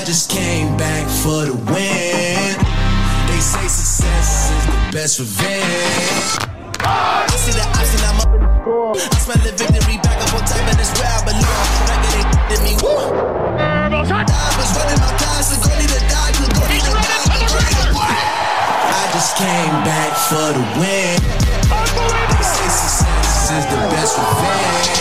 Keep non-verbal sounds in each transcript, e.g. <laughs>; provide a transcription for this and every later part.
I just came back for the win. They say success is the best revenge. I see the option, I'm up in the score. I smell the victory back up on top, and it's where I belong. Back it ain't in me, woo. I was running my class, dodge, go need a dodge, go need a I just came back for the win. They say success is the best revenge.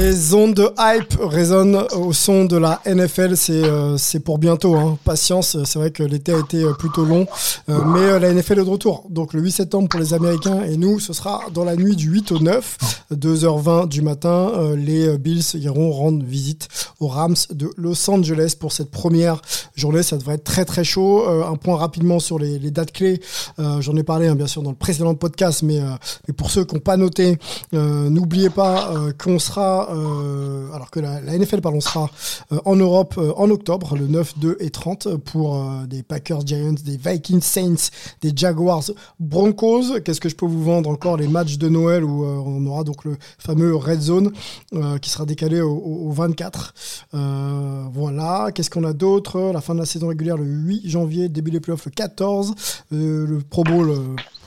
Les ondes de hype résonnent au son de la NFL. C'est euh, c'est pour bientôt. Hein. Patience. C'est vrai que l'été a été euh, plutôt long, euh, mais euh, la NFL est de retour. Donc le 8 septembre pour les Américains et nous, ce sera dans la nuit du 8 au 9, 2h20 du matin. Les Bills iront rendre visite aux Rams de Los Angeles pour cette première journée. Ça devrait être très très chaud. Un point rapidement sur les, dates clés. J'en ai parlé hein, bien sûr dans le précédent podcast, mais, mais pour ceux qui n'ont pas noté, n'oubliez pas qu'on sera, euh, alors que la, NFL pardon, euh, en Europe euh, en octobre, le 9, 2 et 30 pour des Packers Giants, des Vikings Saints, des Jaguars Broncos. Qu'est-ce que je peux vous vendre encore? Les matchs de Noël où on aura donc le fameux Red Zone qui sera décalé au, au- au 24. Euh, voilà. Qu'est-ce qu'on a d'autre? La fin de la saison régulière le 8 janvier, début des playoffs le 14. Euh, le Pro Bowl,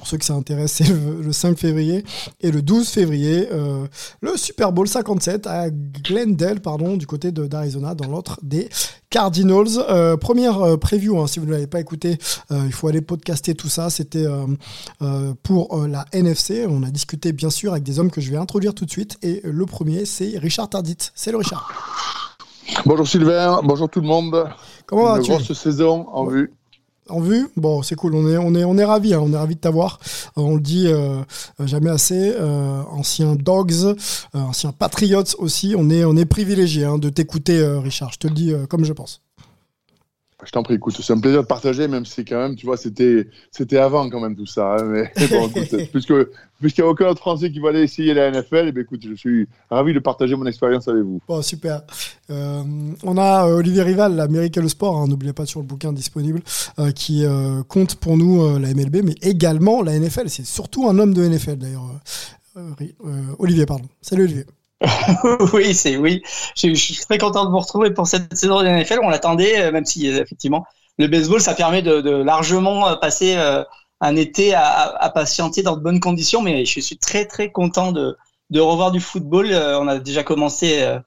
pour ceux que ça intéresse, c'est le, le 5 février. Et le 12 février, euh, le Super Bowl 57 à Glendale, pardon, du côté d'Arizona, dans l'autre des Cardinals. Euh, première euh, preview, hein, si vous ne l'avez pas écouté, euh, il faut aller podcaster tout ça. C'était pour la NFC. On a discuté bien sûr avec des hommes que je vais introduire tout de suite. Et le premier, c'est Richard Tardit. C'est le Richard. Bonjour Sylvain, bonjour tout le monde. Comment Une vas-tu? grosse saison en vue. En vue. Bon, c'est cool. On est, on est, on est ravis. hein. On est ravis de t'avoir. Euh, on le dit euh, jamais assez. Euh, ancien Dogs, euh, ancien Patriots aussi. On est, on est privilégié hein, de t'écouter, euh, Richard. Je te le dis euh, comme je pense. Je t'en prie, écoute, c'est un plaisir de partager, même si quand même, tu vois, c'était, c'était avant quand même tout ça. hein, mais <laughs> bon, écoute, <laughs> puisque, puisqu'il n'y a aucun autre Français qui va aller essayer la NFL, eh bien, écoute, je suis ravi de partager mon expérience avec vous. Bon, super. Euh, on a euh, Olivier Rival, la Miracle Sport, hein, n'oubliez pas sur le bouquin disponible, euh, qui euh, compte pour nous la MLB, mais également la NFL. C'est surtout un homme de NFL d'ailleurs. Olivier, pardon. Salut Olivier. <laughs> oui, c'est oui. Je, je suis très content de vous retrouver pour cette saison de NFL. On l'attendait, euh, même si euh, effectivement le baseball, ça permet de, de largement euh, passer euh, un été à, à- patienter dans de bonnes conditions. Mais je suis très très content de, de revoir du football. On a déjà commencé euh,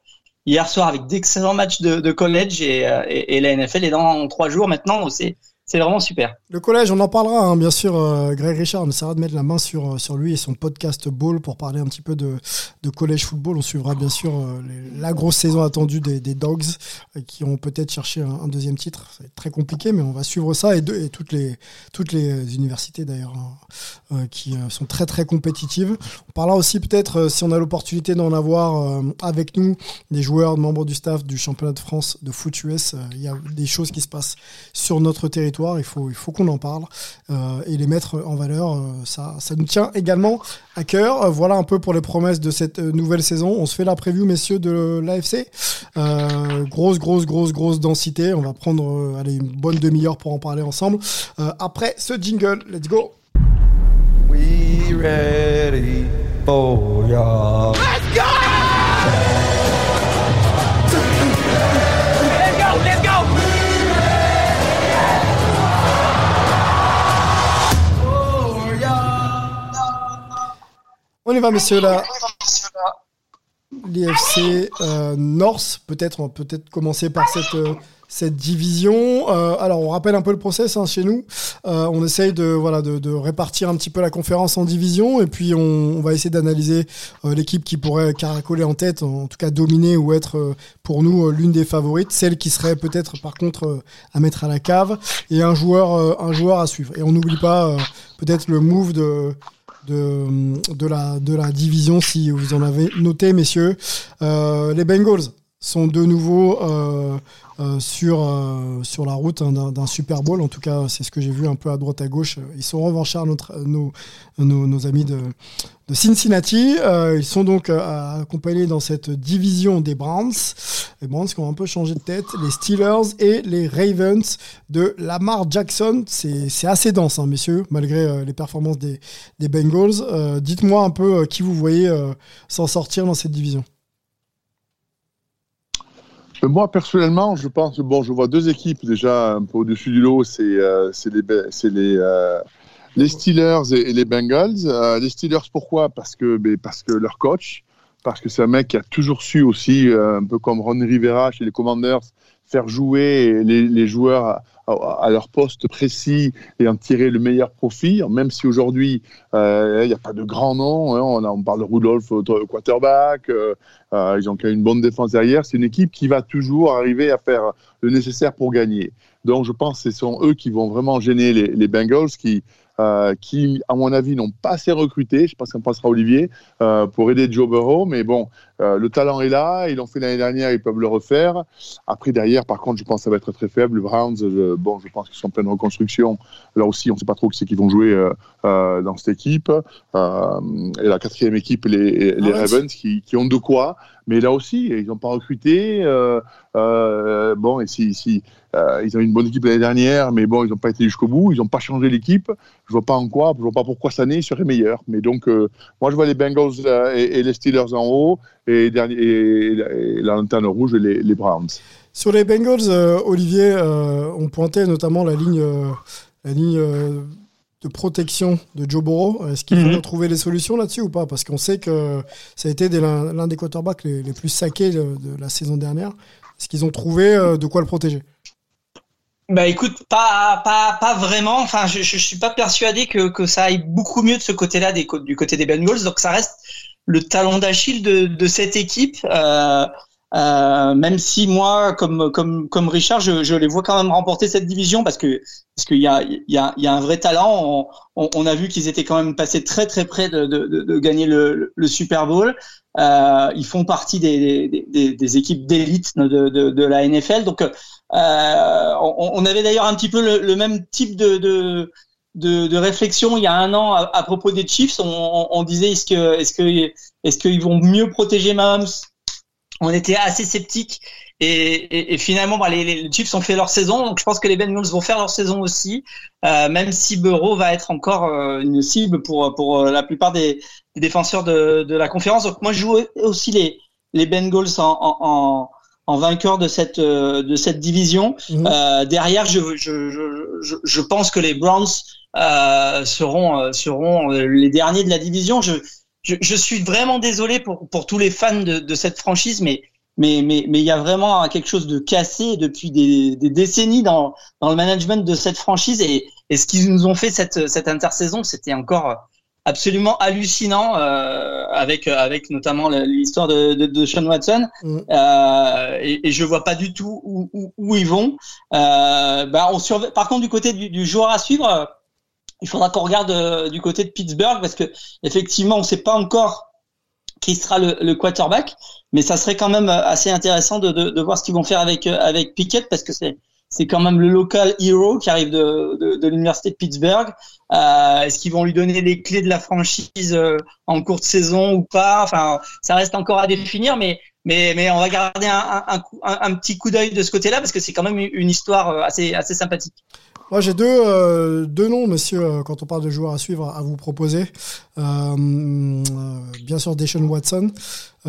hier soir avec d'excellents matchs de, de college et, et, et la NFL est dans trois jours maintenant. C'est c'est vraiment super. Le collège, on en parlera, hein, bien sûr. euh, Greg Richard, on essaiera de mettre la main sur, euh, sur lui et son podcast Ball pour parler un petit peu de, de collège football. On suivra bien sûr euh, la grosse saison attendue des, Dogs qui ont peut-être cherché un, deuxième titre. C'est très compliqué, mais on va suivre ça et, de- et toutes, les, toutes les universités d'ailleurs hein, qui sont très très compétitives. On parlera aussi peut-être, si on a l'opportunité d'en avoir avec nous, des joueurs, membres du staff du championnat de France de foot US. Il y a des choses qui se passent sur notre territoire. Il faut, il faut qu'on en parle euh, et les mettre en valeur. euh, ça, ça nous tient également à cœur. Euh, voilà un peu pour les promesses de cette nouvelle saison. On se fait la preview, messieurs, de l'AFC. Euh, grosse, grosse, grosse, grosse densité. On va prendre euh, allez, une bonne demi-heure pour en parler ensemble. Euh, après ce jingle, let's go. We ready for ya. On y va, messieurs, là. L'IFC euh, North, peut-être, on va peut-être commencer par cette, euh, cette division. Euh, alors, on rappelle un peu le process hein, chez nous. On essaye de, voilà, de, de répartir un petit peu la conférence en divisions et puis on, on va essayer d'analyser l'équipe qui pourrait caracoler en tête, en tout cas dominer ou être pour nous l'une des favorites, celle qui serait peut-être par contre à mettre à la cave et un joueur, un joueur à suivre. Et on n'oublie pas peut-être le move de de, la, division, si vous en avez noté, messieurs. Euh, les Bengals sont de nouveau euh, euh, sur, euh, sur la route hein, d'un Super Bowl. En tout cas, c'est ce que j'ai vu un peu à droite à gauche. Ils sont revanchards, notre, nos, nos, amis de, Cincinnati. Euh, ils sont donc euh, accompagnés dans cette division des Browns. Les Browns qui ont un peu changé de tête. Les Steelers et les Ravens de Lamar Jackson. C'est assez dense, hein, messieurs, malgré euh, les performances des, des Bengals. Euh, Dites-moi un peu euh, qui vous voyez euh, s'en sortir dans cette division. Moi, personnellement, je pense, bon, je vois deux équipes déjà un peu au-dessus du lot, c'est euh, les, les, euh, les Steelers et, les Bengals. Euh, les Steelers, pourquoi? Parce que, ben, parce que leur coach, parce que c'est un mec qui a toujours su aussi, un peu comme Ron Rivera chez les Commanders, faire jouer les, joueurs à, leur poste précis et en tirer le meilleur profit, même si aujourd'hui euh, il n'y a pas de grand nom. Hein, on, parle de Rudolph quarterback, euh, euh, ils ont une bonne défense derrière. C'est une équipe qui va toujours arriver à faire le nécessaire pour gagner. Donc je pense que ce sont eux qui vont vraiment gêner les, les Bengals qui euh, qui, à mon avis, n'ont pas assez recruté. Je pense qu'on passera Olivier euh, pour aider Joe Burrow. Mais bon, euh, le talent est là. Ils l'ont fait l'année dernière. Ils peuvent le refaire. Après, derrière, par contre, je pense que ça va être très faible. Les Browns, bon, je pense qu'ils sont en pleine reconstruction. Là aussi, on ne sait pas trop qui c'est qui vont jouer dans cette équipe. et la quatrième équipe, les, les Ravens, qui, qui, ont de quoi. Mais là aussi, ils n'ont pas recruté. bon, et si, si ils ont une bonne équipe l'année dernière, mais bon, ils n'ont pas été jusqu'au bout. Ils n'ont pas changé l'équipe je vois pas en quoi, je vois pas pourquoi cette année serait meilleur. Mais donc, euh, moi, je vois les Bengals euh, et, les Steelers en haut, et, et, la lanterne rouge, les, les Browns. Sur les Bengals, euh, Olivier, on pointait notamment la ligne, la ligne de protection de Joe Burrow. Est-ce qu'ils vont mhm. trouver les solutions là-dessus ou pas? Parce qu'on sait que ça a été l'un des quarterbacks les, les, plus saqués de, de la saison dernière. Est-ce qu'ils ont trouvé de quoi le protéger? Bah écoute, pas pas pas vraiment. Enfin, je je suis pas persuadé que que ça aille beaucoup mieux de ce côté-là des du côté des Bengals. Donc ça reste le talon d'Achille de de cette équipe. Euh, euh, même si moi, comme comme comme Richard, je, je les vois quand même remporter cette division parce que parce qu'il y a il y a il y a un vrai talent. On, on, a vu qu'ils étaient quand même passés très très près de de, de, gagner le, le Super Bowl. Euh, ils font partie des des, des, équipes d'élite de, de, de la NFL. Donc euh, on, avait d'ailleurs un petit peu le, même type de, de, réflexion il y a un an à, propos des Chiefs. On, disait est-ce que est-ce que est-ce qu'ils vont mieux protéger Mahomes? On était assez sceptiques et, finalement bah, les, Chiefs ont fait leur saison. Donc je pense que les Bengals vont faire leur saison aussi, euh, même si Burrow va être encore euh, une cible pour pour la plupart des, défenseurs de, la conférence. Donc moi je joue aussi les les Bengals en en vainqueur de cette euh, de cette division. Mhm. Euh, derrière, je, je, je, je, pense que les Browns euh, seront euh, seront les derniers de la division. Je, je, je, suis vraiment désolé pour pour tous les fans de, de cette franchise, mais mais mais mais il y a vraiment quelque chose de cassé depuis des, des décennies dans dans le management de cette franchise et et ce qu'ils nous ont fait cette cette intersaison, c'était encore absolument hallucinant euh, avec avec notamment l'histoire de, de, de, Sean Watson mm. euh, et, et, je vois pas du tout où, où, où ils vont. Euh, bah on surveille. Par contre du côté du, du joueur à suivre, il faudra qu'on regarde euh, du côté de Pittsburgh parce que effectivement on sait pas encore qui sera le, le, quarterback, mais ça serait quand même assez intéressant de, de, de voir ce qu'ils vont faire avec avec Pickett parce que c'est c'est quand même le local hero qui arrive de, de, l'université de Pittsburgh. Euh, Est-ce qu'ils vont lui donner les clés de la franchise euh, en cours de saison ou pas? Enfin, ça reste encore à définir, mais mais mais on va garder un, un, un, petit coup d'œil de ce côté-là parce que c'est quand même une histoire euh, assez assez sympathique. Moi, j'ai deux, deux noms, monsieur, quand on parle de joueurs à suivre, à vous proposer. Bien sûr, Deshaun Watson,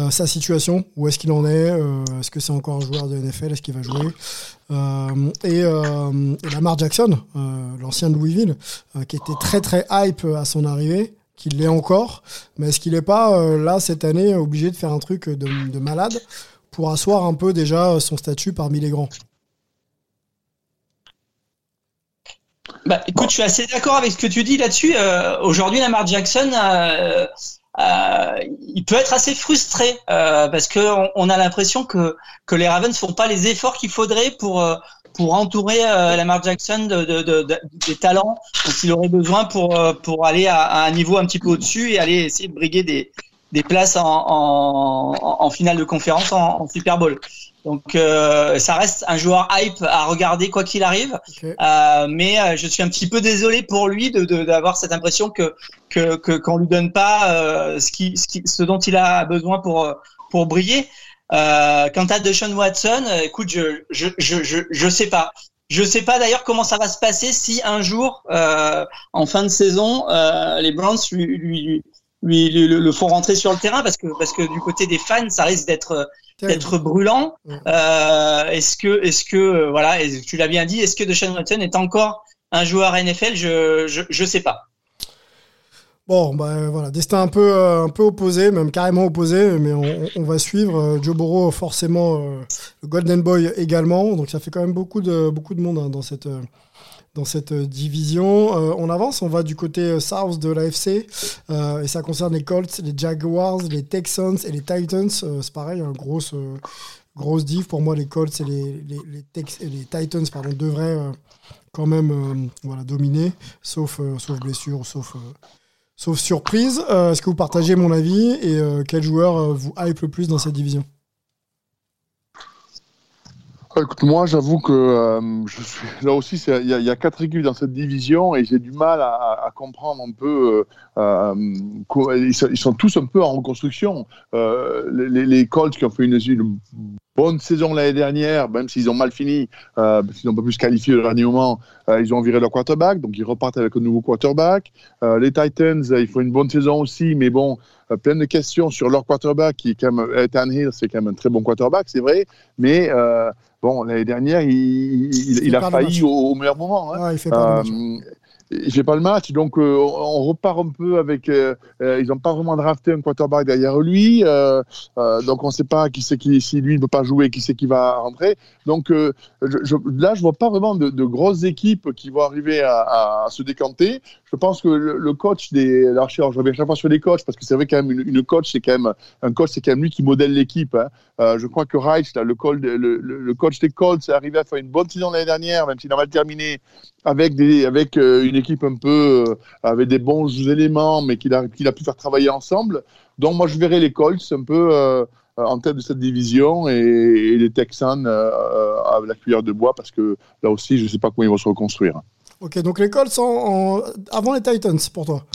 sa situation, où est-ce qu'il en est Est-ce que c'est encore un joueur de NFL Est-ce qu'il va jouer? Et, et, Lamar Jackson, l'ancien de Louisville, qui était très très hype à son arrivée, qui l'est encore, mais est-ce qu'il n'est pas, là, cette année, obligé de faire un truc de, de malade pour asseoir un peu déjà son statut parmi les grands? Bah, écoute, je suis assez d'accord avec ce que tu dis là-dessus. Euh, Aujourd'hui, Lamar Jackson, euh, euh, il peut être assez frustré euh, parce que on, a l'impression que que les Ravens font pas les efforts qu'il faudrait pour euh, pour entourer Lamar Jackson de, de, de, des talents dont il aurait besoin pour pour aller à, à un niveau un petit peu au-dessus et aller essayer de briguer des des places en, en, en finale de conférence en, en Super Bowl. Donc euh, ça reste un joueur hype à regarder quoi qu'il arrive. Euh, mais euh, je suis un petit peu désolé pour lui de d'avoir cette impression que que qu'on lui donne pas euh, ce qui ce qui ce dont il a besoin pour pour briller. Euh, quant à Deshaun Watson, écoute, je je je je, je sais pas. Je sais pas d'ailleurs comment ça va se passer si un jour, en fin de saison, les Browns lui, lui, lui, le, font rentrer sur le terrain parce que parce que du côté des fans, ça risque d'être d'être brûlant. Euh, est-ce que, est-ce que, euh, voilà, tu l'as bien dit, est-ce que Deshaun Watson est encore un joueur NFL Je, je, je sais pas. Bon, bah voilà, destin un peu, un peu opposé, même carrément opposé, mais on, on va suivre. Joe Burrow, forcément, le Golden Boy également, donc ça fait quand même beaucoup de, beaucoup de monde hein, dans cette, dans cette euh, division. Euh, on avance, on va du côté euh, South de l'AFC et ça concerne les Colts, les Jaguars, les Texans et les Titans. c'est pareil, une grosse, grosse div. Pour moi, les Colts et les, les, les, Titans pardon, devraient quand même voilà, dominer, sauf, sauf blessure, sauf, sauf surprise. Est-ce que vous partagez mon avis et quel joueur vous hype le plus dans cette division? Écoute, moi, j'avoue que euh, là aussi. Il y, a quatre équipes dans cette division et j'ai du mal à, comprendre un peu. Euh, euh ils, sont, tous un peu en reconstruction. Les, Colts qui ont fait une, bonne saison l'année dernière, même s'ils ont mal fini, euh, qu'ils n'ont pas pu se qualifier au dernier moment, ils ont viré leur quarterback, donc ils repartent avec un nouveau quarterback. Les Titans, ils font une bonne saison aussi, mais bon, plein de questions sur leur quarterback, qui est quand même, Hill, c'est quand même un très bon quarterback, c'est vrai, mais bon, l'année dernière, il, il, il a failli au, au, meilleur moment. Hein. Ouais, il fait pas j'ai pas le match, donc euh, on repart un peu avec. Euh, euh, ils n'ont pas vraiment drafté un quarterback derrière lui, donc on ne sait pas qui c'est qui si lui ne peut pas jouer, qui c'est qui va rentrer. Donc je, je, là, je vois pas vraiment de, grosses équipes qui vont arriver à, se décanter. Je pense que le, coach des, alors je reviens chaque fois sur les coachs parce que c'est vrai quand même une, une coach, c'est quand même un coach, c'est quand même lui qui modèle l'équipe. Hein. je crois que Reich, là, le, le, le, coach des Colts, est arrivé à faire une bonne saison l'année dernière, même s'il a mal terminé avec, avec euh, une équipe un peu euh, avec des bons éléments, mais qu'il a, qu'il a pu faire travailler ensemble. Donc moi, je verrai les Colts un peu euh, en tête de cette division et, les Texans avec la cuillère de bois parce que là aussi, je ne sais pas comment ils vont se reconstruire. Ok, donc les Colts avant les Titans pour toi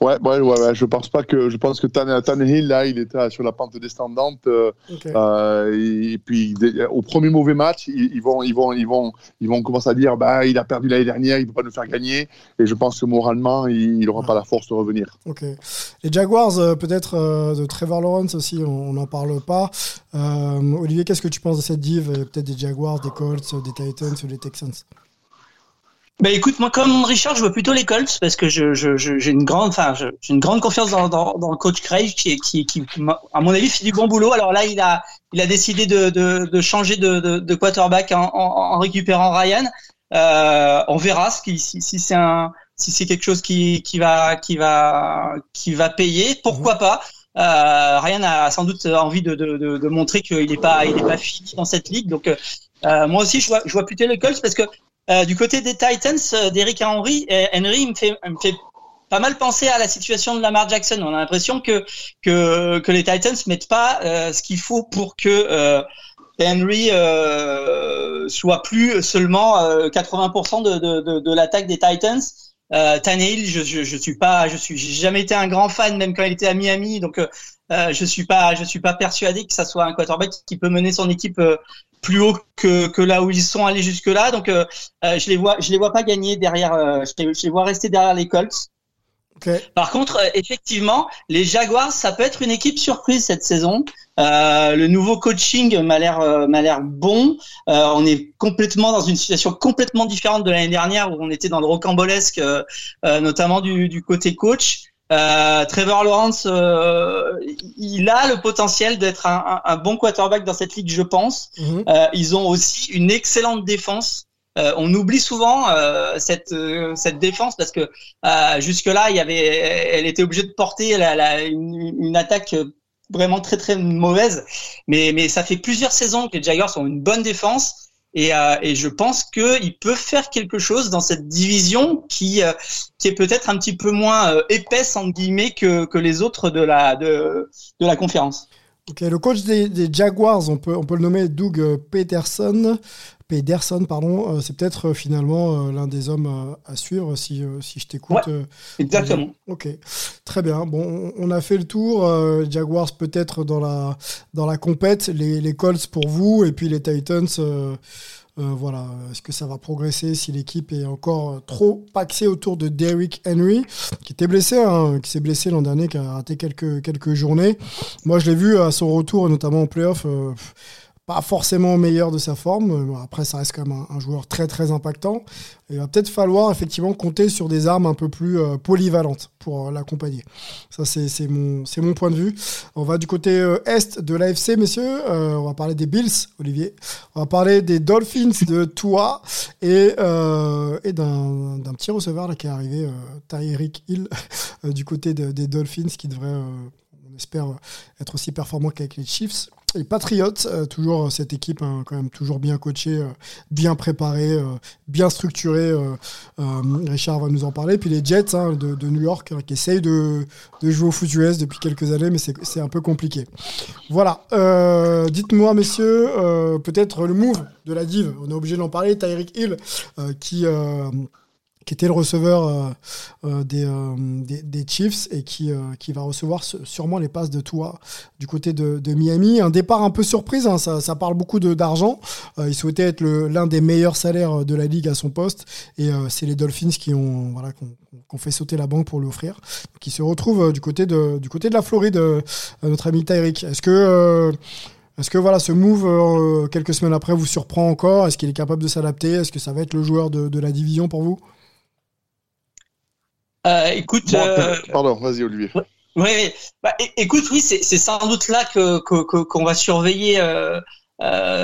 Ouais, ouais, ouais, je pense pas que je pense que Tan, Tannehill là, il était sur la pente descendante. Euh, euh et, puis au premier mauvais match, ils, vont, ils vont, ils vont, ils vont commencer à dire, bah, il a perdu l'année dernière, il peut pas nous faire gagner. Et je pense que moralement, il n'aura pas la force de revenir. Ok. Les Jaguars, euh, peut-être de Trevor Lawrence aussi, on n'en parle pas. Olivier, qu'est-ce que tu penses de cette div Peut-être des Jaguars, des Colts, des Titans ou des Texans? Bah écoute, moi comme Richard, je vois plutôt les Colts parce que je, je, j'ai une grande, enfin, j'ai une grande confiance dans, dans, dans, le coach Craig qui, qui, qui, à mon avis, fait du bon boulot. Alors là, il a, il a décidé de, de, de changer de, de, de quarterback en, en, en, récupérant Ryan. Euh, on verra si, si, si c'est un, si c'est quelque chose qui, qui va, qui va, qui va payer. Pourquoi mhm. pas? Euh, Ryan a sans doute envie de, de, de, de montrer qu'il n'est pas, il est pas fini dans cette ligue. Donc euh, moi aussi, je vois, je vois plutôt les Colts parce que euh, du côté des Titans, euh, d'Eric Henry, euh, Henry me fait, me fait pas mal penser à la situation de Lamar Jackson. On a l'impression que, que, que les Titans mettent pas ce qu'il faut pour que Henry soit plus seulement 80% de, de, de, l'attaque des Titans. Euh, Tannehill, je, je, je suis pas, je suis, jamais été un grand fan, même quand il était à Miami, donc euh, je suis pas, je suis pas persuadé que ça soit un quarterback qui peut mener son équipe plus haut que, que là où ils sont allés jusque là. Donc euh, euh, je les vois, je les vois pas gagner derrière. Euh, je, les, vois rester derrière les Colts. Par contre, effectivement, les Jaguars, ça peut être une équipe surprise cette saison. le nouveau coaching m'a l'air m'a l'air bon. on est complètement dans une situation complètement différente de l'année dernière où on était dans le rocambolesque, notamment du, du côté coach. Euh, Trevor Lawrence, euh, il a le potentiel d'être un, un, bon quarterback dans cette ligue, je pense. Mhm. Euh, ils ont aussi une excellente défense. Euh, on oublie souvent euh, cette cette défense parce que jusque là, il y avait, elle était obligée de porter la, la, une, une, attaque vraiment très très mauvaise. Mais mais ça fait plusieurs saisons que les Jaguars ont une bonne défense. Et, euh, et, je pense qu'il peut faire quelque chose dans cette division qui, euh, est peut-être un petit peu moins euh, épaisse entre guillemets que, les autres de la, de, la conférence. Ok, le coach des, des, Jaguars, on peut, on peut le nommer Doug Peterson. Pederson, pardon, c'est peut-être finalement l'un des hommes à suivre si, si je t'écoute. exactement. ok, très bien. Bon, on a fait le tour. Jaguars peut-être dans la, dans la compète, les, les Colts pour vous, et puis les Titans voilà, est-ce que ça va progresser si l'équipe est encore trop paxée autour de Derrick Henry, qui était blessé, hein, qui s'est blessé l'an dernier, qui a raté quelques, quelques journées. Moi, je l'ai vu à son retour, notamment en playoff pas forcément meilleur de sa forme. Après, ça reste quand même un, joueur très très impactant. Il va peut-être falloir effectivement compter sur des armes un peu plus euh, polyvalentes pour euh, l'accompagner. Ça, c'est mon, mon point de vue. On va du côté euh, est de l'AFC, messieurs. on va parler des Bills, Olivier. On va parler des Dolphins de <laughs> Tua et, et d'un petit receveur là, qui est arrivé, Tyreek Hill, <laughs> du côté des Dolphins, qui devrait, espère, être aussi performant qu'avec les Chiefs. Les Patriots, euh, toujours euh, cette équipe hein, quand même toujours bien coachée, euh, bien préparée, bien structurée. Richard va nous en parler. Puis les Jets hein, de, New York hein, qui essayent de, jouer au foot US depuis quelques années, mais c'est un peu compliqué. Voilà. Dites-moi, messieurs, peut-être le move de la div. On est obligé d'en parler. Tyreek Hill qui qui était le receveur euh, euh, euh, des, Chiefs et qui, qui va recevoir sûrement les passes de toi du côté de, Miami. Un départ un peu surprise, hein, ça, parle beaucoup d'argent. il souhaitait être l'un des meilleurs salaires de la ligue à son poste et c'est les Dolphins qui ont, voilà, fait sauter la banque pour l'offrir. Qui se retrouve du côté de, du côté de la Floride, notre ami Tyreek. Est-ce que est-ce que voilà, ce move, quelques semaines après, vous surprend encore? Est-ce qu'il est capable de s'adapter? Est-ce que ça va être le joueur de la division pour vous? Euh, écoute. Euh, <laughs> pardon, vas-y, Olivier. Oui, bah, écoute, oui, c'est sans doute là que qu'on va surveiller. Euh,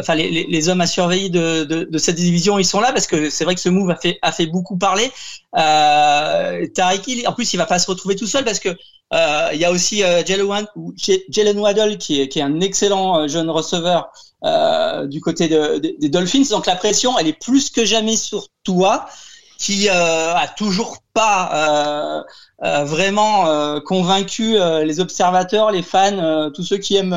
enfin, les, les, hommes à surveiller de, de, de, cette division, ils sont là parce que c'est vrai que ce move a fait a fait beaucoup parler. Euh, Tariq, en plus, il va pas se retrouver tout seul parce que il y a aussi Jalen Waddle qui est qui est un excellent jeune receveur du côté de, des Dolphins. Donc la pression, elle est plus que jamais sur toi qui euh, a toujours pas euh, euh, vraiment convaincu les observateurs, les fans, tous ceux qui aiment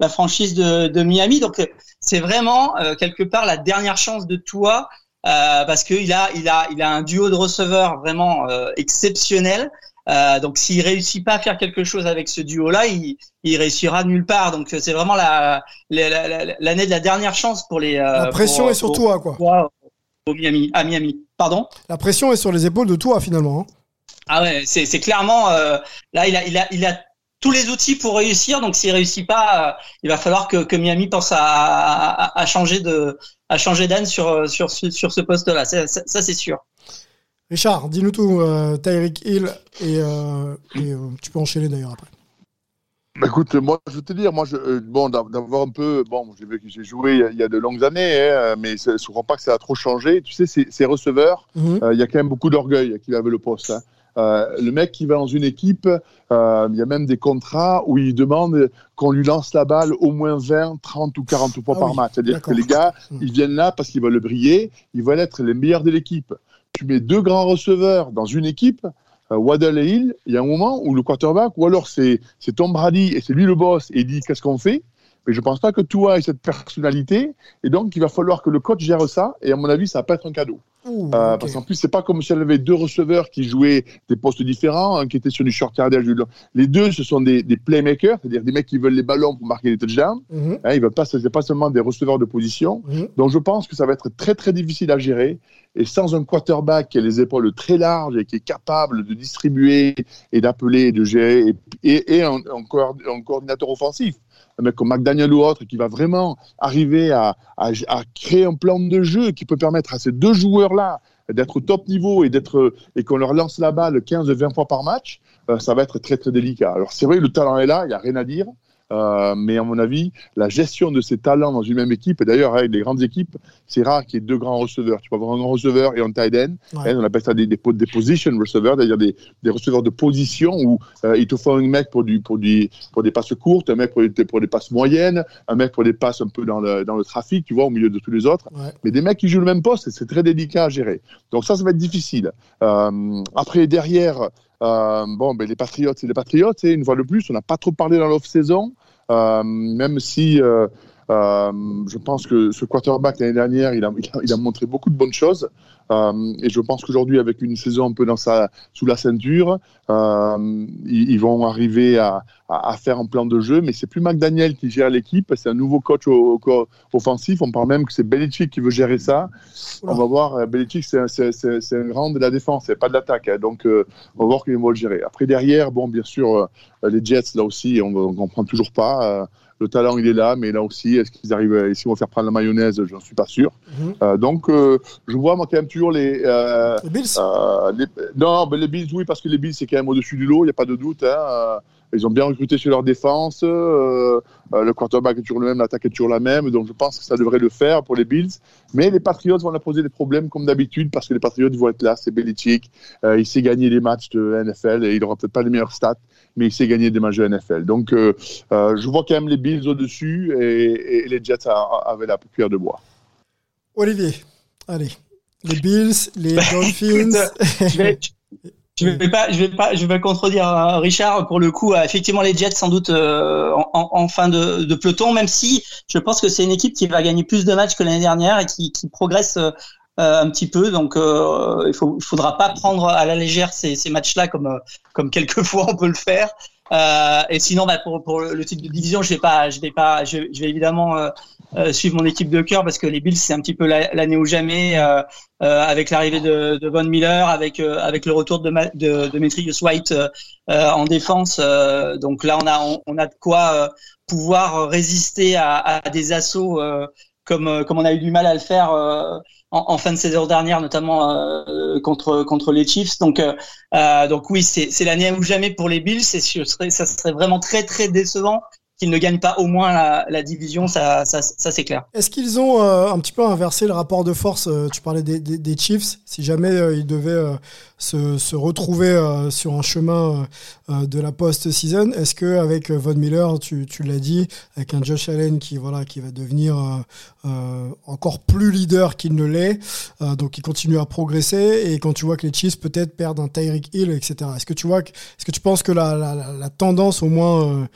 la franchise de, de Miami. Donc c'est vraiment quelque part la dernière chance de toi parce qu'il a il a il a un duo de receveurs vraiment exceptionnel. Euh, donc s'il réussit pas à faire quelque chose avec ce duo-là, il, il réussira nulle part. Donc c'est vraiment la l'année de la dernière chance pour les. la pression est sur toi, quoi. Miami, à Miami. Pardon? La pression est sur les épaules de toi finalement. Hein. Ah ouais, c'est clairement euh, là il a, il a, il a tous les outils pour réussir. Donc s'il réussit pas, euh, il va falloir que, que Miami pense à, à, à, changer de à changer d'âne sur, sur sur ce poste-là. Ça, ça, c'est sûr. Richard, dis-nous tout. Euh, Tyreek Hill et, euh, et tu peux enchaîner d'ailleurs après. Bah, écoute, moi, je veux te dire, moi, je, euh, bon, d'avoir un peu, bon, j'ai joué il y a de longues années, hein, mais je ne comprends pas que ça a trop changé. Tu sais, ces, receveurs, mhm. euh, il y a quand même beaucoup d'orgueil qu'il avait le poste. Hein. Euh, le mec qui va dans une équipe, il y a même des contrats où il demande qu'on lui lance la balle au moins 20, 30 ou 40 fois ah par match. C'est-à-dire que les gars, mhm. <laughs> ils viennent là parce qu'ils veulent briller, ils veulent être les meilleurs de l'équipe. Tu mets deux grands receveurs dans une équipe, Waddle et Hill, il y a un moment où le quarterback, ou alors c'est Tom Brady et c'est lui le boss et il dit qu'est-ce qu'on fait? Mais je ne pense pas que toi ait cette personnalité. Et donc, il va falloir que le coach gère ça. Et à mon avis, ça va pas être un cadeau. Euh, parce qu'en plus, c'est pas comme si elle avait deux receveurs qui jouaient des postes différents, un qui était sur du short yardage. Les deux, ce sont des, playmakers, c'est-à-dire des mecs qui veulent les ballons pour marquer des touchdowns. Mm -hmm. hein, pas, c'est pas seulement des receveurs de position. Mhm. Donc, je pense que ça va être très, très difficile à gérer. Et sans un quarterback qui a les épaules très larges et qui est capable de distribuer et d'appeler, de gérer, et, et, un, coordinateur offensif, un mec comme McDaniel ou autre, qui va vraiment arriver à, à, créer un plan de jeu qui peut permettre à ces deux joueurs-là d'être au top niveau et d'être et qu'on leur lance la balle 15-20 fois par match, euh, ça va être très très délicat. Alors c'est vrai, le talent est là, il n'y a rien à dire. Euh, mais à mon avis, la gestion de ces talents dans une même équipe, et d'ailleurs avec les grandes équipes, c'est rare qu'il y ait deux grands receveurs. Tu peux avoir un grand receveur et un tight end. on appelle ça des, des, des position receveurs, c'est-à-dire des, des, receveurs de position où euh, il te faut un mec pour, du, pour, du, pour des passes courtes, un mec pour, pour des passes moyennes, un mec pour des passes un peu dans le, dans le trafic, tu vois, au milieu de tous les autres. Mais des mecs qui jouent le même poste, c'est très délicat à gérer. Donc ça, ça va être difficile. Euh, après, derrière, euh, bon, ben, les Patriotes, c'est les Patriotes. Et une fois de plus, on n'a pas trop parlé dans l'off-saison. Euh, même si euh, je pense que ce quarterback l'année dernière, il a, montré beaucoup de bonnes choses. Et je pense qu'aujourd'hui, avec une saison un peu dans sa, sous la ceinture, ils, vont arriver à, à, à, faire un plan de jeu. Mais c'est plus McDaniel qui gère l'équipe, c'est un nouveau coach au, au, offensif. On parle même que c'est Belichick qui veut gérer ça. On va voir. Belichick, c'est un grand de la défense, c'est pas de l'attaque. Hein, donc, euh, on va voir ils vont le gérer. Après, derrière, bon, bien sûr, les Jets, là aussi, on ne comprend toujours pas le talent il est là, mais là aussi, est-ce qu'ils arrivent, ici, vont faire prendre la mayonnaise Je n'en suis pas sûr. Mm -hmm. euh, donc, euh, je vois moi quand même toujours les. Euh, les Bills euh, les, Non, mais les Bills, oui, parce que les Bills, c'est quand même au-dessus du lot, il n'y a pas de doute. Hein. Ils ont bien recruté sur leur défense. Euh, le quarterback est toujours le même, l'attaque est toujours la même. Donc je pense que ça devrait le faire pour les Bills. Mais les Patriots vont leur poser des problèmes comme d'habitude parce que les Patriots vont être là. C'est Belichick. Euh, il sait gagner les matchs de NFL et il n'aura peut-être pas les meilleurs stats, mais il sait gagner des matchs de NFL. Donc euh, euh, je vois quand même les Bills au-dessus et, et, les Jets avaient la cuillère de bois. Olivier, allez. Les Bills, les <laughs> Dolphins. <laughs> Je vais pas, je vais pas, je vais contredire euh, Richard. Pour le coup, euh, effectivement, les Jets sans doute euh, en, en, fin de, de, peloton, même si je pense que c'est une équipe qui va gagner plus de matchs que l'année dernière et qui, qui progresse euh, un petit peu. Donc, il faut, faudra pas prendre à la légère ces, ces matchs-là comme comme quelquefois on peut le faire. et sinon, bah, pour, pour le titre de division, je vais pas, je vais pas, je, je vais évidemment euh, suivre mon équipe de cœur parce que les Bills c'est un petit peu l'année ou jamais euh, euh, avec l'arrivée de, de Von Miller, avec avec le retour de de, de Metrius White en défense. donc là on a on, a de quoi pouvoir résister à, à des assauts comme comme on a eu du mal à le faire en, en, fin de saison dernière, notamment euh, contre contre les Chiefs. Donc euh, donc oui, c'est c'est l'année ou jamais pour les Bills. Et ce serait ça serait vraiment très très décevant qu'ils ne gagnent pas au moins la, division, ça, ça, ça c'est clair. Est-ce qu'ils ont euh, un petit peu inversé le rapport de force euh, Tu parlais des, des, des, Chiefs. Si jamais euh, ils devaient euh, se, se, retrouver euh, sur un chemin de la post-season, est-ce que avec Von Miller, tu, tu l'as dit, avec un Josh Allen qui voilà qui va devenir encore plus leader qu'il ne l'est, donc il continue à progresser, et quand tu vois que les Chiefs peut-être perdent un Tyreek Hill, etc. Est-ce que tu vois, est-ce que tu penses que la, la, la tendance au moins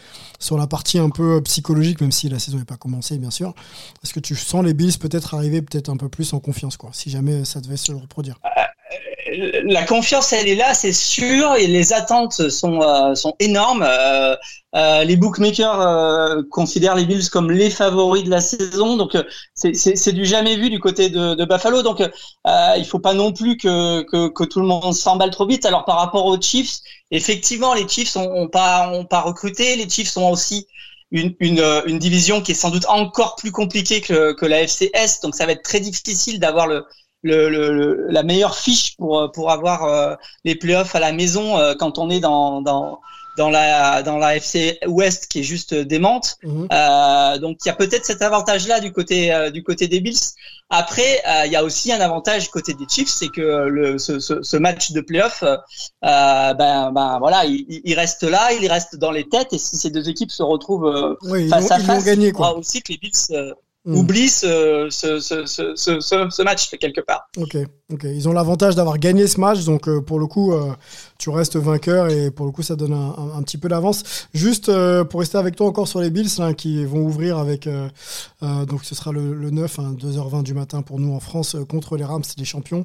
sur la partie un peu psychologique, même si la saison n'est pas commencée, bien sûr. Est-ce que tu sens les Bills peut-être arriver peut-être un peu plus en confiance, quoi, si jamais ça devait se reproduire? La confiance, elle est là, c'est sûr, et les attentes sont euh, sont énormes. Euh, euh, les bookmakers euh, considèrent les Bills comme les favoris de la saison, donc c'est du jamais vu du côté de, de Buffalo. Donc il faut pas non plus que que, que tout le monde s'emballe trop vite. Alors par rapport aux Chiefs, effectivement, les Chiefs ont, ont pas ont pas recruté. Les Chiefs ont aussi une, une, une, division qui est sans doute encore plus compliquée que, que la FCS, donc ça va être très difficile d'avoir le, le, le, la meilleure fiche pour, pour avoir euh, les playoffs à la maison euh, quand on est dans, dans, dans, la, dans la FC Ouest qui est juste démente. Mmh. Euh, donc il y a peut-être cet avantage-là du côté, euh, du côté des Bills. Après, euh, il y a aussi un avantage côté des Chiefs, c'est que le, ce, ce, ce, match de playoff, ben, ben voilà, il, il, reste là, il reste dans les têtes, et si ces deux équipes se retrouvent oui, face à face, gagné, quoi. aussi que les Bills Mmh. oublie ce, ce, ce, ce, ce, match quelque part. Ok, ok. Ils ont l'avantage d'avoir gagné ce match, donc euh, pour le coup, euh, tu restes vainqueur et pour le coup, ça donne un, un, un petit peu d'avance. Juste euh, pour rester avec toi encore sur les Bills, hein, qui vont ouvrir avec, donc ce sera le, le 9, hein, 2h20 du matin pour nous en France, contre les Rams, les champions.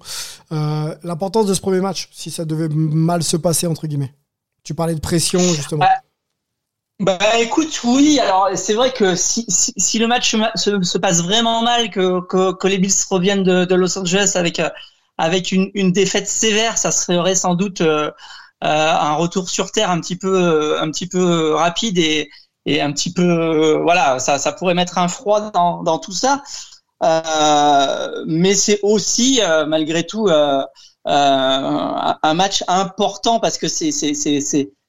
L'importance de ce premier match, si ça devait mal se passer, entre guillemets. Tu parlais de pression, justement. Ah. Bah écoute, oui. Alors c'est vrai que si, si, si le match se, se, passe vraiment mal, que, que, que, les Bills reviennent de, de Los Angeles avec euh, avec une, une, défaite sévère, ça serait sans doute euh, euh, un retour sur terre un petit peu un petit peu rapide et, et un petit peu voilà, ça, ça pourrait mettre un froid dans, dans tout ça. mais c'est aussi malgré tout un match important parce que c'est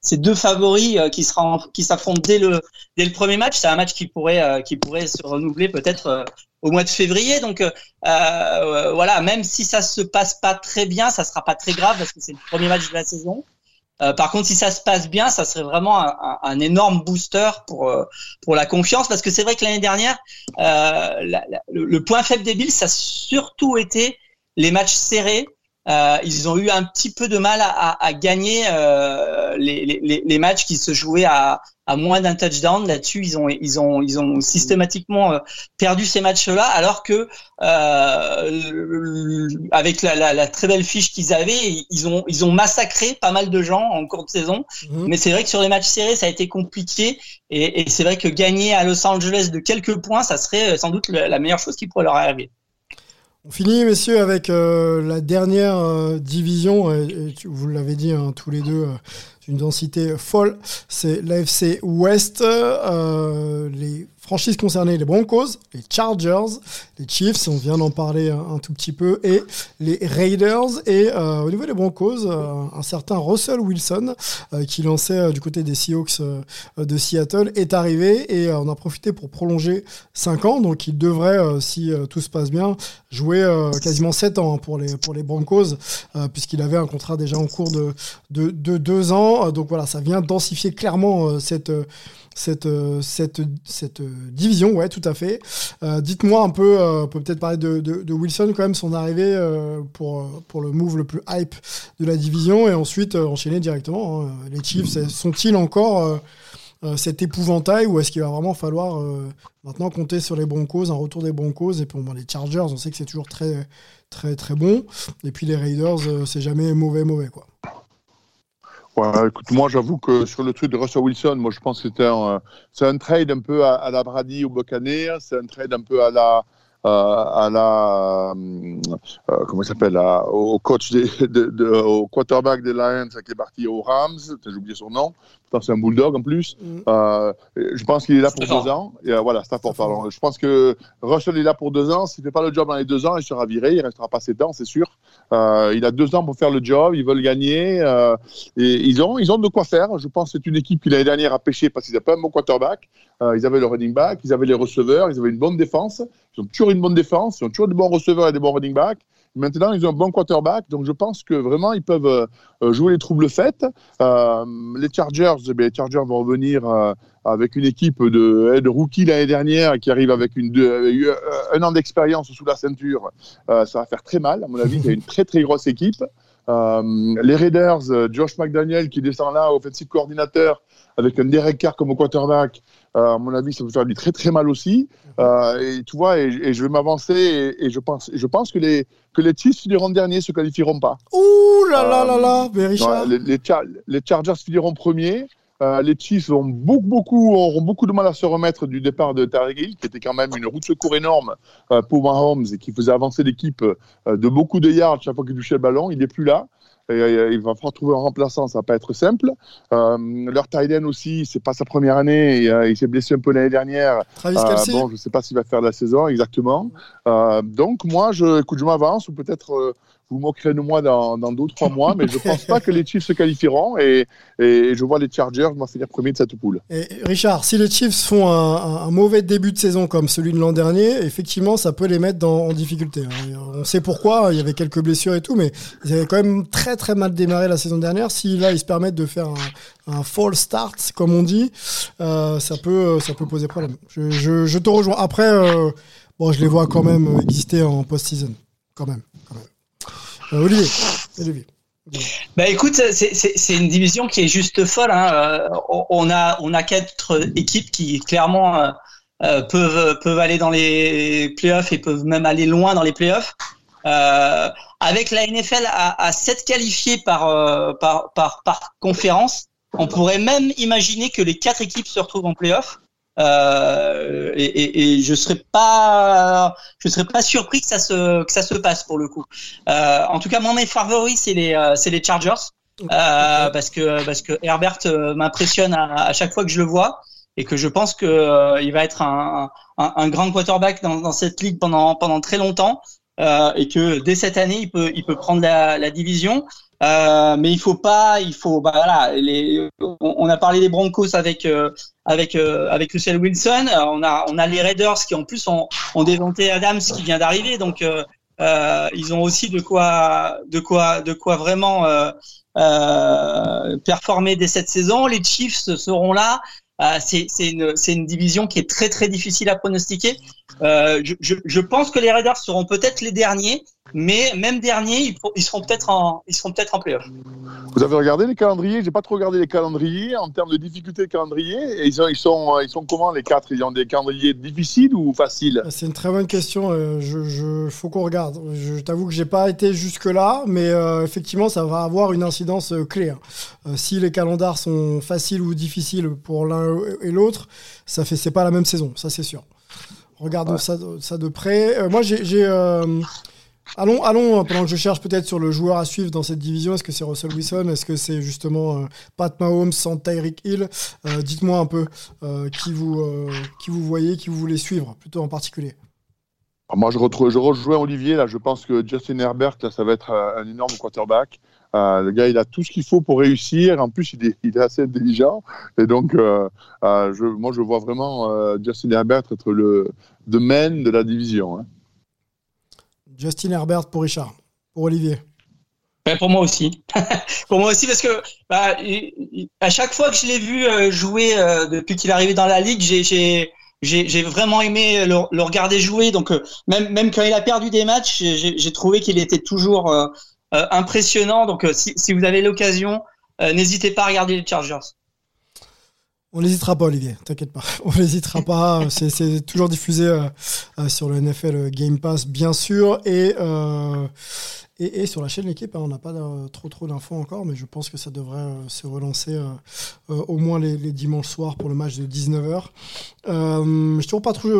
ces deux favoris euh, qui sera qui s'affrontent dès le dès le premier match. C'est un match qui pourrait euh, qui pourrait se renouveler peut-être euh, au mois de février. Donc voilà, même si ça se passe pas très bien, ça sera pas très grave parce que c'est le premier match de la saison. par contre, si ça se passe bien, ça serait vraiment un, un énorme booster pour pour la confiance, parce que c'est vrai que l'année dernière, la, le, le, point faible des Bills, ça a surtout été les matchs serrés euh, ils ont eu un petit peu de mal à, à, à gagner euh, les, les, les, matchs qui se jouaient à, à moins d'un touchdown. Là-dessus, ils ont, ils ont, ils ont systématiquement euh, perdu ces matchs-là, alors que euh, avec la, la, la, très belle fiche qu'ils avaient, ils ont, ils ont massacré pas mal de gens en cours de saison. Mhm. Mais c'est vrai que sur les matchs serrés, ça a été compliqué. Et, et c'est vrai que gagner à Los Angeles de quelques points, ça serait sans doute la meilleure chose qui pourrait leur arriver. On finit, messieurs, avec euh, la dernière euh, division. Et, vous l'avez dit hein, tous les deux, une densité folle. C'est l'AFC West. les franchises concernées, les Broncos, les Chargers, les Chiefs, on vient d'en parler un, tout petit peu, et les Raiders. Et euh, au niveau des Broncos, euh, un certain Russell Wilson, euh, qui lançait du côté des Seahawks de Seattle, est arrivé et on a profité pour prolonger 5 ans. Donc il devrait, si tout se passe bien, jouer quasiment 7 ans hein, pour, les, pour les Broncos, puisqu'il avait un contrat déjà en cours de 2 de, deux ans. Donc voilà, ça vient densifier clairement euh, cette, euh, division, ouais, tout à fait. Euh, dites-moi un peu, on peut peut-être parler de, Wilson quand même, son arrivée pour, le move le plus hype de la division, et ensuite enchaîner directement. Hein. Les Chiefs sont-ils encore cet épouvantail ou est-ce qu'il va vraiment falloir maintenant compter sur les Broncos, un retour des Broncos et puis les Chargers, on sait que c'est toujours très très très bon et puis les Raiders, c'est jamais mauvais mauvais quoi écoute, moi j'avoue que sur le truc de Russell Wilson, moi je pense que c'était un, c'est un trade un peu à, la Brady ou Buccaneers, c'est un trade un peu à la euh, à la euh, comment il s'appelle au coach des, de, au quarterback des Lions qui est parti aux Rams j'ai oublié son nom. C'est un bulldog en plus. Mm. euh, je pense qu'il est là pour deux ans. Et, voilà Stafford pardon. Je pense que Russell est là pour deux ans. S'il fait pas le job dans les deux ans il sera viré il restera pas sept ans c'est sûr il a deux ans pour faire le job ils veulent gagner et ils ont ils ont de quoi faire. Je pense que c'est une équipe qui l'année dernière a pêché parce qu'ils n'avaient pas un bon quarterback. Ils avaient le running back ils avaient les receveurs ils avaient une bonne défense. Ils ont toujours une bonne défense, ils ont toujours de bons receveurs et des bons running backs. Maintenant, ils ont un bon quarterback, donc je pense que vraiment, ils peuvent euh, jouer les troubles faits. Euh, les Chargers, eh les Chargers vont revenir euh, avec une équipe de, eh, de rookies l'année dernière qui arrive avec un an d'expérience sous la ceinture. ça va faire très mal, à mon avis. Il y a une très très grosse équipe. les Raiders, Josh McDaniel qui descend là, offensive coordinateur, avec un Derek Carr comme quarterback, euh, à mon avis, ça peut faire du très très mal aussi. Euh, et tu vois, et, je vais m'avancer et, je pense, je pense que les que les Chiefs finiront dernier, se qualifieront pas. Ouh là là là là, mais Richard. les, les, Chargers finiront premiers. Euh, les Chiefs ont beaucoup, beaucoup, auront beaucoup de mal à se remettre du départ de Tarek Hill, qui était quand même une route de secours énorme pour Mahomes et qui faisait avancer l'équipe de beaucoup de yards chaque fois qu'il touchait le ballon. Il n'est plus là. Euh, il va falloir trouver un remplaçant, ça va pas être simple. Euh, leur Tyden aussi, c'est pas sa première année, il s'est blessé un peu l'année dernière. Travis euh, bon, je sais pas s'il va faire la saison exactement. Euh, donc moi, je, écoute, je m'avance ou peut-être vous moquerez de moi dans, deux ou trois mois, mais je ne pense pas que les Chiefs se qualifieront et, je vois les Chargers vont finir premier de cette poule. Et Richard, si les Chiefs font un, mauvais début de saison comme celui de l'an dernier, effectivement, ça peut les mettre en difficulté. Hein. On sait pourquoi, il y avait quelques blessures et tout, mais ils avaient quand même très très mal démarré la saison dernière. Si là, ils se permettent de faire un, un fall start, comme on dit, euh, ça, peut, ça peut poser problème. Je te rejoins. Après, euh, bon, je les vois quand même exister en post-season. Quand même. Même. Euh, Olivier. Bah écoute, c'est une division qui est juste folle. Hein. Euh, on a on a quatre équipes qui clairement euh, peuvent peuvent aller dans les playoffs et peuvent même aller loin dans les playoffs. avec la NFL à, à 7 qualifiés par, par, par, par conférence, on pourrait même imaginer que les quatre équipes se retrouvent en playoffs. Euh, et, et, et, je serais pas, je serais pas surpris que ça se que ça se passe pour le coup. Euh, en tout cas, mon favori c'est les euh, c'est les Chargers euh, parce que parce que Herbert euh, m'impressionne à, à, chaque fois que je le vois et que je pense que euh, il va être un, un, un, grand quarterback dans, dans cette ligue pendant pendant très longtemps et que dès cette année il peut il peut prendre la, la division. Euh, mais il faut pas, il faut, bah voilà, les, on, a parlé des Broncos avec euh, avec euh, avec Russell Wilson. On a on a les Raiders qui en plus ont, ont déventé Adams qui vient d'arriver, donc ils ont aussi de quoi de quoi de quoi vraiment performer dès cette saison. Les Chiefs seront là. c'est une c'est une division qui est très très difficile à pronostiquer. Je, je, je, pense que les Raiders seront peut-être les derniers, mais même dernier, ils, seront peut-être en, ils seront peut-être en playoff. Vous avez regardé les calendriers? J'ai pas trop regardé les calendriers en termes de difficulté de calendrier. Et ils, sont, ils, sont, ils sont comment les quatre? Ils ont des calendriers difficiles ou faciles? C'est une très bonne question. Il je, je, faut qu'on regarde. Je t'avoue que j'ai pas été jusque là, mais euh, effectivement, ça va avoir une incidence euh, claire. Euh, si les calendars sont faciles ou difficiles pour l'un et l'autre, ça fait c'est pas la même saison, ça c'est sûr. Regardons ça, ça, de près. moi, j'ai Allons, allons, pendant que je cherche peut-être sur le joueur à suivre dans cette division, est-ce que c'est Russell Wilson? Est-ce que c'est justement euh, Pat Mahomes sans Tyreek Hill? Euh, Dites-moi un peu euh, qui, vous, voyez, qui vous voulez suivre, plutôt en particulier. Moi, je, rejoins Olivier. Là, je pense que Justin Herbert, là, ça va être un énorme quarterback. le gars, il a tout ce qu'il faut pour réussir. En plus, il est, assez intelligent. Et donc, moi, je vois vraiment Justin Herbert être le domaine de la division. Hein. Justin Herbert pour Richard, pour Olivier. pour moi aussi. <laughs> pour moi aussi, parce que bah, à chaque fois que je l'ai vu euh, jouer euh, depuis qu'il est arrivé dans la ligue, j'ai vraiment aimé le, regarder jouer. Donc euh, même, quand il a perdu des matchs, j'ai trouvé qu'il était toujours impressionnant. Donc si, vous avez l'occasion, n'hésitez pas à regarder les Chargers. On n'hésitera pas, Olivier, t'inquiète pas. <laughs> On n'hésitera pas. C'est toujours diffusé euh, euh, sur le NFL Game Pass, bien sûr, et, euh, et, sur la chaîne L'équipe. Hein. on n'a pas trop trop d'infos encore, mais je pense que ça devrait se relancer au moins les, dimanches soirs pour le match de 19h. je ne toujours pas trouvé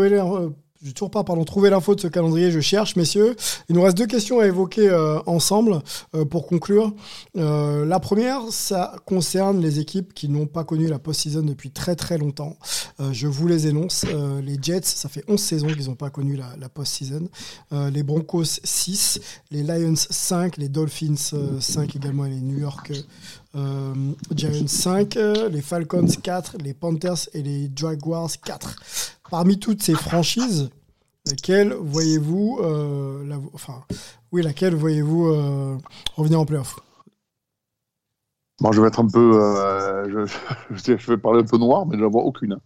j'ai toujours pas pardon, trouvé l'info de ce calendrier, je cherche, messieurs. Il nous reste deux questions à évoquer euh, ensemble euh, pour conclure. Euh, la première, ça concerne les équipes qui n'ont pas connu la post-season depuis très très longtemps. je vous les énonce. les Jets, ça fait 11 saisons qu'ils n'ont pas connu la, la post-season. les Broncos, 6. Les Lions, 5. Les Dolphins, 5 également. Et les New York Giants, 5. les Falcons, 4. Les Panthers et les Jaguars, 4. Parmi toutes ces franchises, laquelle voyez-vous, euh, enfin, oui, laquelle voyez-vous euh, revenir en playoff? Bon, je vais être un peu, euh, je, <laughs> vais parler un peu noir, mais je n'en vois aucune.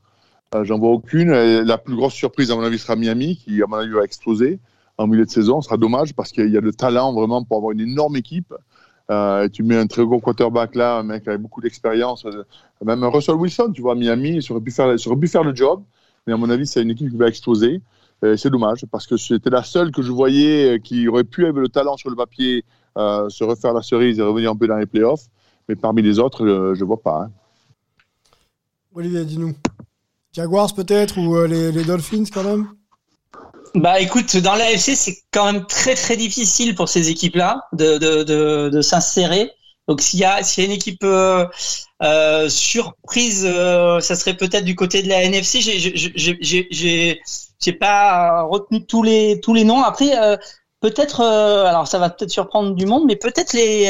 J'en vois aucune. la plus grosse surprise, à mon avis, sera Miami, qui, à mon avis, va exploser en milieu de saison. Ce sera dommage parce qu'il y a le talent vraiment pour avoir une énorme équipe. Et tu mets un très gros quarterback là, un mec avec beaucoup d'expérience. Même Russell Wilson, tu vois, Miami, il aurait pu faire, il aurait pu faire le job. Mais à mon avis, c'est une équipe qui va exploser. C'est dommage parce que c'était la seule que je voyais qui aurait pu avoir le talent sur le papier, euh, se refaire la cerise et revenir un peu dans les playoffs. Mais parmi les autres, je ne vois pas. Hein. Olivier, dis-nous. Jaguars peut-être ou euh, les, Dolphins quand même? Bah écoute, dans l'AFC, c'est quand même très très difficile pour ces équipes-là de, de, de s'insérer. Donc s'il y a s'il y a une équipe euh, euh, surprise, euh, ça serait peut-être du côté de la NFC. J'ai j'ai pas retenu tous les tous les noms. Après peut-être alors ça va peut-être surprendre du monde, mais peut-être les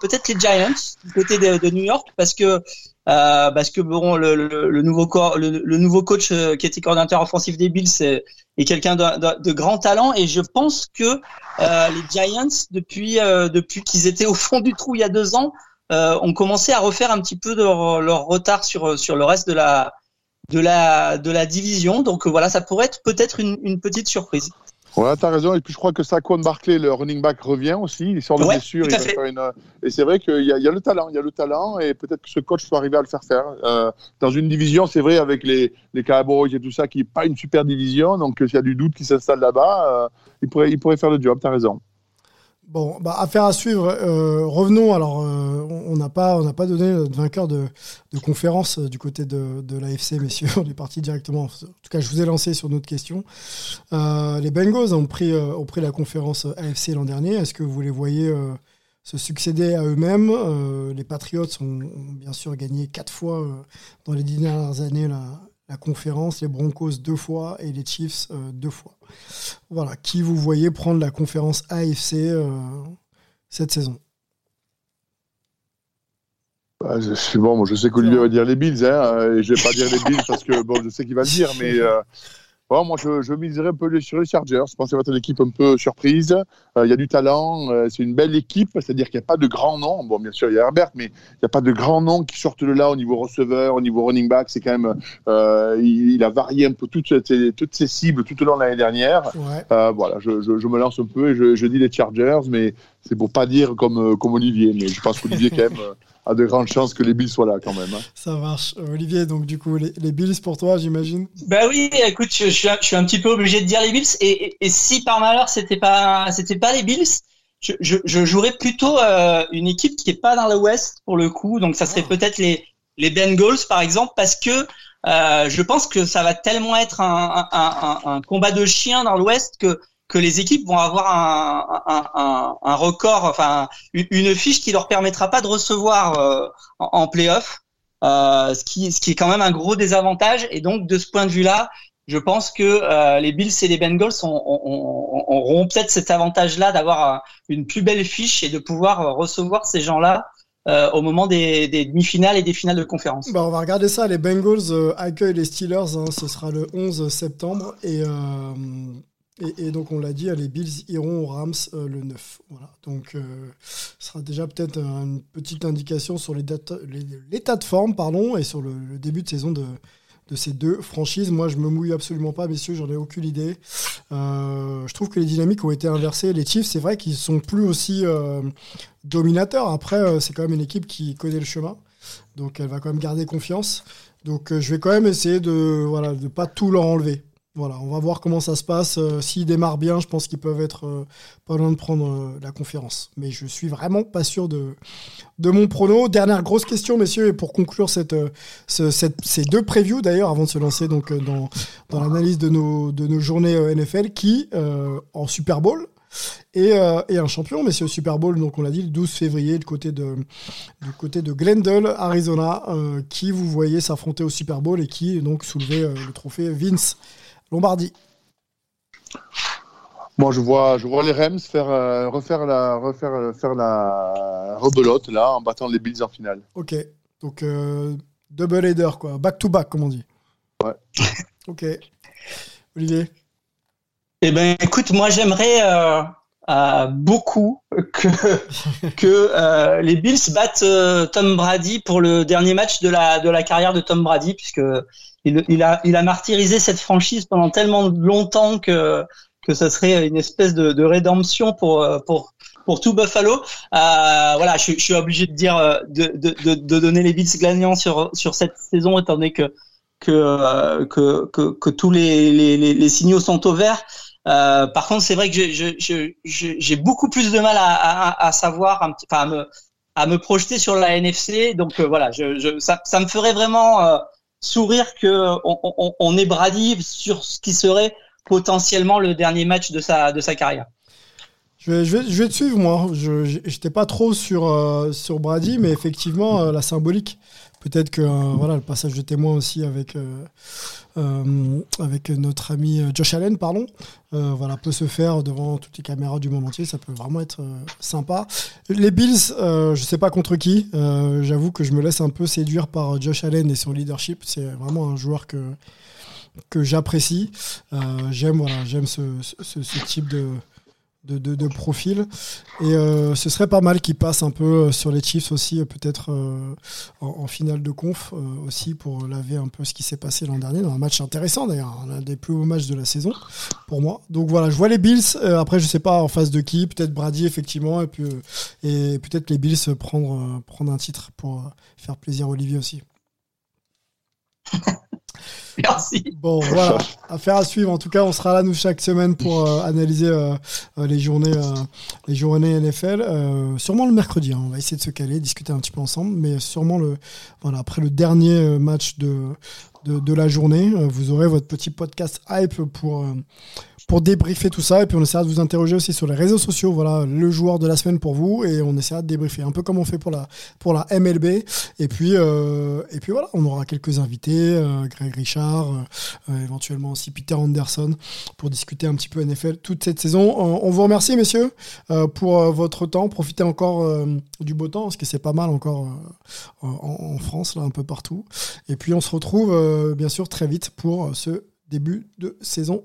peut-être les Giants du côté de, de, New York parce que euh, parce que bon, le, le, le nouveau le, le, nouveau coach euh, qui était coordinateur offensif des Bills est, quelqu'un de, de, de, grand talent et je pense que euh, les Giants depuis euh, depuis qu'ils étaient au fond du trou il y a deux ans euh, ont commencé à refaire un petit peu leur, leur retard sur sur le reste de la de la de la division donc voilà ça pourrait être peut-être une, une petite surprise. Ouais, t'as raison. Et puis je crois que Saquon Barclay, le running back, revient aussi. Il sort de blessure. une... Et c'est vrai qu'il y, a, y a le talent. Il y a le talent et peut-être que ce coach soit arrivé à le faire faire. Euh, dans une division, c'est vrai, avec les, les Cowboys et tout ça, qui n'est pas une super division. Donc s'il y a du doute qui s'installe là-bas, euh, il, pourrait, il pourrait faire le job. T'as raison. Bon, bah, affaire à suivre. Euh, revenons. Alors, euh, on n'a pas, on n'a pas donné notre vainqueur de, conférence euh, du côté de, l'AFC, messieurs. <laughs> On est parti directement. En tout cas, je vous ai lancé sur notre question. les Bengals ont pris, ont pris la conférence AFC l'an dernier. Est-ce que vous les voyez se succéder à eux-mêmes Les Patriots ont, ont, bien sûr gagné quatre fois dans les dix dernières années la, la conférence, les Broncos deux fois et les Chiefs deux fois. Voilà, qui vous voyez prendre la conférence AFC euh, cette saison? Bah, je, bon, je sais qu'Olivier va dire les Bills, hein, et je vais pas dire les Bills parce que bon, je sais qu'il va le dire, mais euh, Oh, moi, je, je miserais un peu sur les Chargers. Je pense que ça va être une équipe un peu surprise. Euh, il y a du talent. euh, c'est une belle équipe. C'est-à-dire qu'il n'y a pas de grands noms. Bon, bien sûr, il y a Herbert, mais il n'y a pas de grands noms qui sortent de là au niveau receveur, au niveau running back. C'est quand même. euh, il, il a varié un peu toutes ses, toutes ses cibles tout au long de l'année dernière. Ouais. Voilà, je, je, je me lance un peu et je, dis les Chargers, mais c'est pour pas dire comme, comme Olivier. Mais je pense qu'Olivier, quand même, a de grandes chances que les Bills soient là quand même. hein. Ça marche. Olivier, donc du coup, les, les Bills pour toi, j'imagine Bah oui, écoute, je, je suis, un, je suis un petit peu obligé de dire les Bills. Et, et, et si par malheur c'était pas c'était pas les Bills, je, je, je jouerais plutôt euh, une équipe qui est pas dans l'Ouest pour le coup. Donc ça serait Ah. peut-être les les Bengals par exemple, parce que euh, je pense que ça va tellement être un, un, un, un combat de chiens dans l'Ouest que que les équipes vont avoir un, record, enfin une, fiche qui leur permettra pas de recevoir euh, en, en playoff. Euh, ce, qui, est quand même un gros désavantage. Et donc, de ce point de vue-là, je pense que euh, les Bills et les Bengals ont- ont- ont- auront peut-être cet avantage-là d'avoir une plus belle fiche et de pouvoir recevoir ces gens-là au moment des, demi-finales et des finales de conférence. Bah, on va regarder ça. Les Bengals accueillent les Steelers. hein, ce sera le 11 septembre. Et, et, donc, on l'a dit, les Bills iront aux Rams euh, le 9. Voilà. Donc, euh, ce sera déjà peut-être une petite indication sur l'état de forme et sur le, début de saison de, ces deux franchises. Moi, je me mouille absolument pas, messieurs. J'en ai aucune idée. Euh, je trouve que les dynamiques ont été inversées. Les Chiefs, c'est vrai qu'ils sont plus aussi dominateurs. Après, c'est quand même une équipe qui connaît le chemin. Donc elle va quand même garder confiance. Donc je vais quand même essayer de voilà de pas tout leur enlever. Voilà, on va voir comment ça se passe. Euh, S'ils démarrent bien, je pense qu'ils peuvent être euh, pas loin de prendre euh, la conférence. Mais je suis vraiment pas sûr de, mon prono. Dernière grosse question, messieurs, et pour conclure cette, euh, ces deux previews d'ailleurs, avant de se lancer dans, l'analyse de nos, journées NFL, qui, en Super Bowl, et, un champion, messieurs, Super Bowl, donc on l'a dit, le 12 février, du côté de, du Glendale, Arizona, qui vous voyez s'affronter au Super Bowl et qui donc soulevait le trophée Vince Lombardi. Moi, je vois, je vois les Rams faire, euh, refaire, la, refaire euh, faire la rebelote là, en battant les Bills en finale. Ok, donc euh, double header, quoi, back to back, comme on dit. Ouais. ok. Olivier? Eh ben, écoute, moi j'aimerais euh, euh, beaucoup que <laughs> que euh, les Bills battent euh, Tom Brady pour le dernier match de la de la carrière de Tom Brady, puisque il, il a il a martyrisé cette franchise pendant tellement longtemps que que ça serait une espèce de, de rédemption pour euh, pour pour tout Buffalo. Euh, voilà, je, suis- je suis obligé de dire euh, de, de, de, de donner les Bills gagnants sur sur cette saison, étant donné que que que, que, que tous les, les, les, les signaux sont au vert. Euh, par contre, c'est vrai que j'ai beaucoup plus de mal à, savoir, à me, projeter sur la NFC. Donc euh, voilà, ça, me ferait vraiment euh, sourire que on, on, ait Brady sur ce qui serait potentiellement le dernier match de sa, carrière. je vais, te suivre, moi. Je n'étais pas trop sur, sur Brady, mais effectivement, la symbolique. Peut-être que euh, voilà, le passage de témoin aussi avec, euh, euh, avec notre ami Josh Allen, voilà, peut se faire devant toutes les caméras du monde entier. Ça peut vraiment être sympa. Les Bills, euh, je sais pas contre qui. J'avoue que je me laisse un peu séduire par Josh Allen et son leadership. C'est vraiment un joueur que, que j'apprécie. J'aime voilà, j'aime ce, ce type de, de, profil. Et euh, ce serait pas mal qu'il passe un peu euh, sur les Chiefs aussi, euh, peut-être en, finale de conf aussi, pour laver un peu ce qui s'est passé l'an dernier, dans un match intéressant d'ailleurs, un des plus beaux matchs de la saison pour moi. Donc voilà, je vois les Bills. Après, je sais pas en face de qui, peut-être Brady effectivement, et, et peut-être les Bills prendre, prendre un titre pour faire plaisir à Olivier aussi. <laughs> <laughs> Merci. Bon, voilà, affaire à suivre. En tout cas, on sera là, nous, chaque semaine pour euh, analyser euh, euh, les, journées, les journées NFL. Sûrement le mercredi, hein. on va essayer de se caler, discuter un petit peu ensemble. Mais sûrement, le, voilà, après le dernier match de, de, de la journée, vous aurez votre petit podcast hype pour, pour débriefer tout ça. Et puis, on essaiera de vous interroger aussi sur les réseaux sociaux. Voilà, le joueur de la semaine pour vous. Et on essaiera de débriefer un peu comme on fait pour la, MLB. Et puis, euh, et puis voilà, on aura quelques invités, euh, Greg Richard, euh, éventuellement aussi Peter Anderson, pour discuter un petit peu NFL toute cette saison. On vous remercie, messieurs, pour votre temps. Profitez encore du beau temps, parce que c'est pas mal encore en, France, là, un peu partout. Et puis, on se retrouve, bien sûr, très vite pour ce début de saison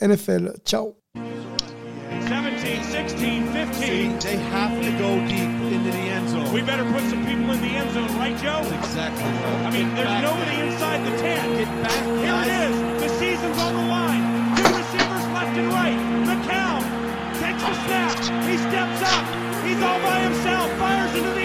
NFL. Ciao. 17, 16, 15. They have to go deep into the end zone. We better put some people in the end zone, right, Joe? That's exactly. I mean, there's back. nobody inside the 10. Get back. Here nice. it is. The season's on the line. Two receivers left and right. McCown takes the snap. He steps up. He's all by himself. Fires into the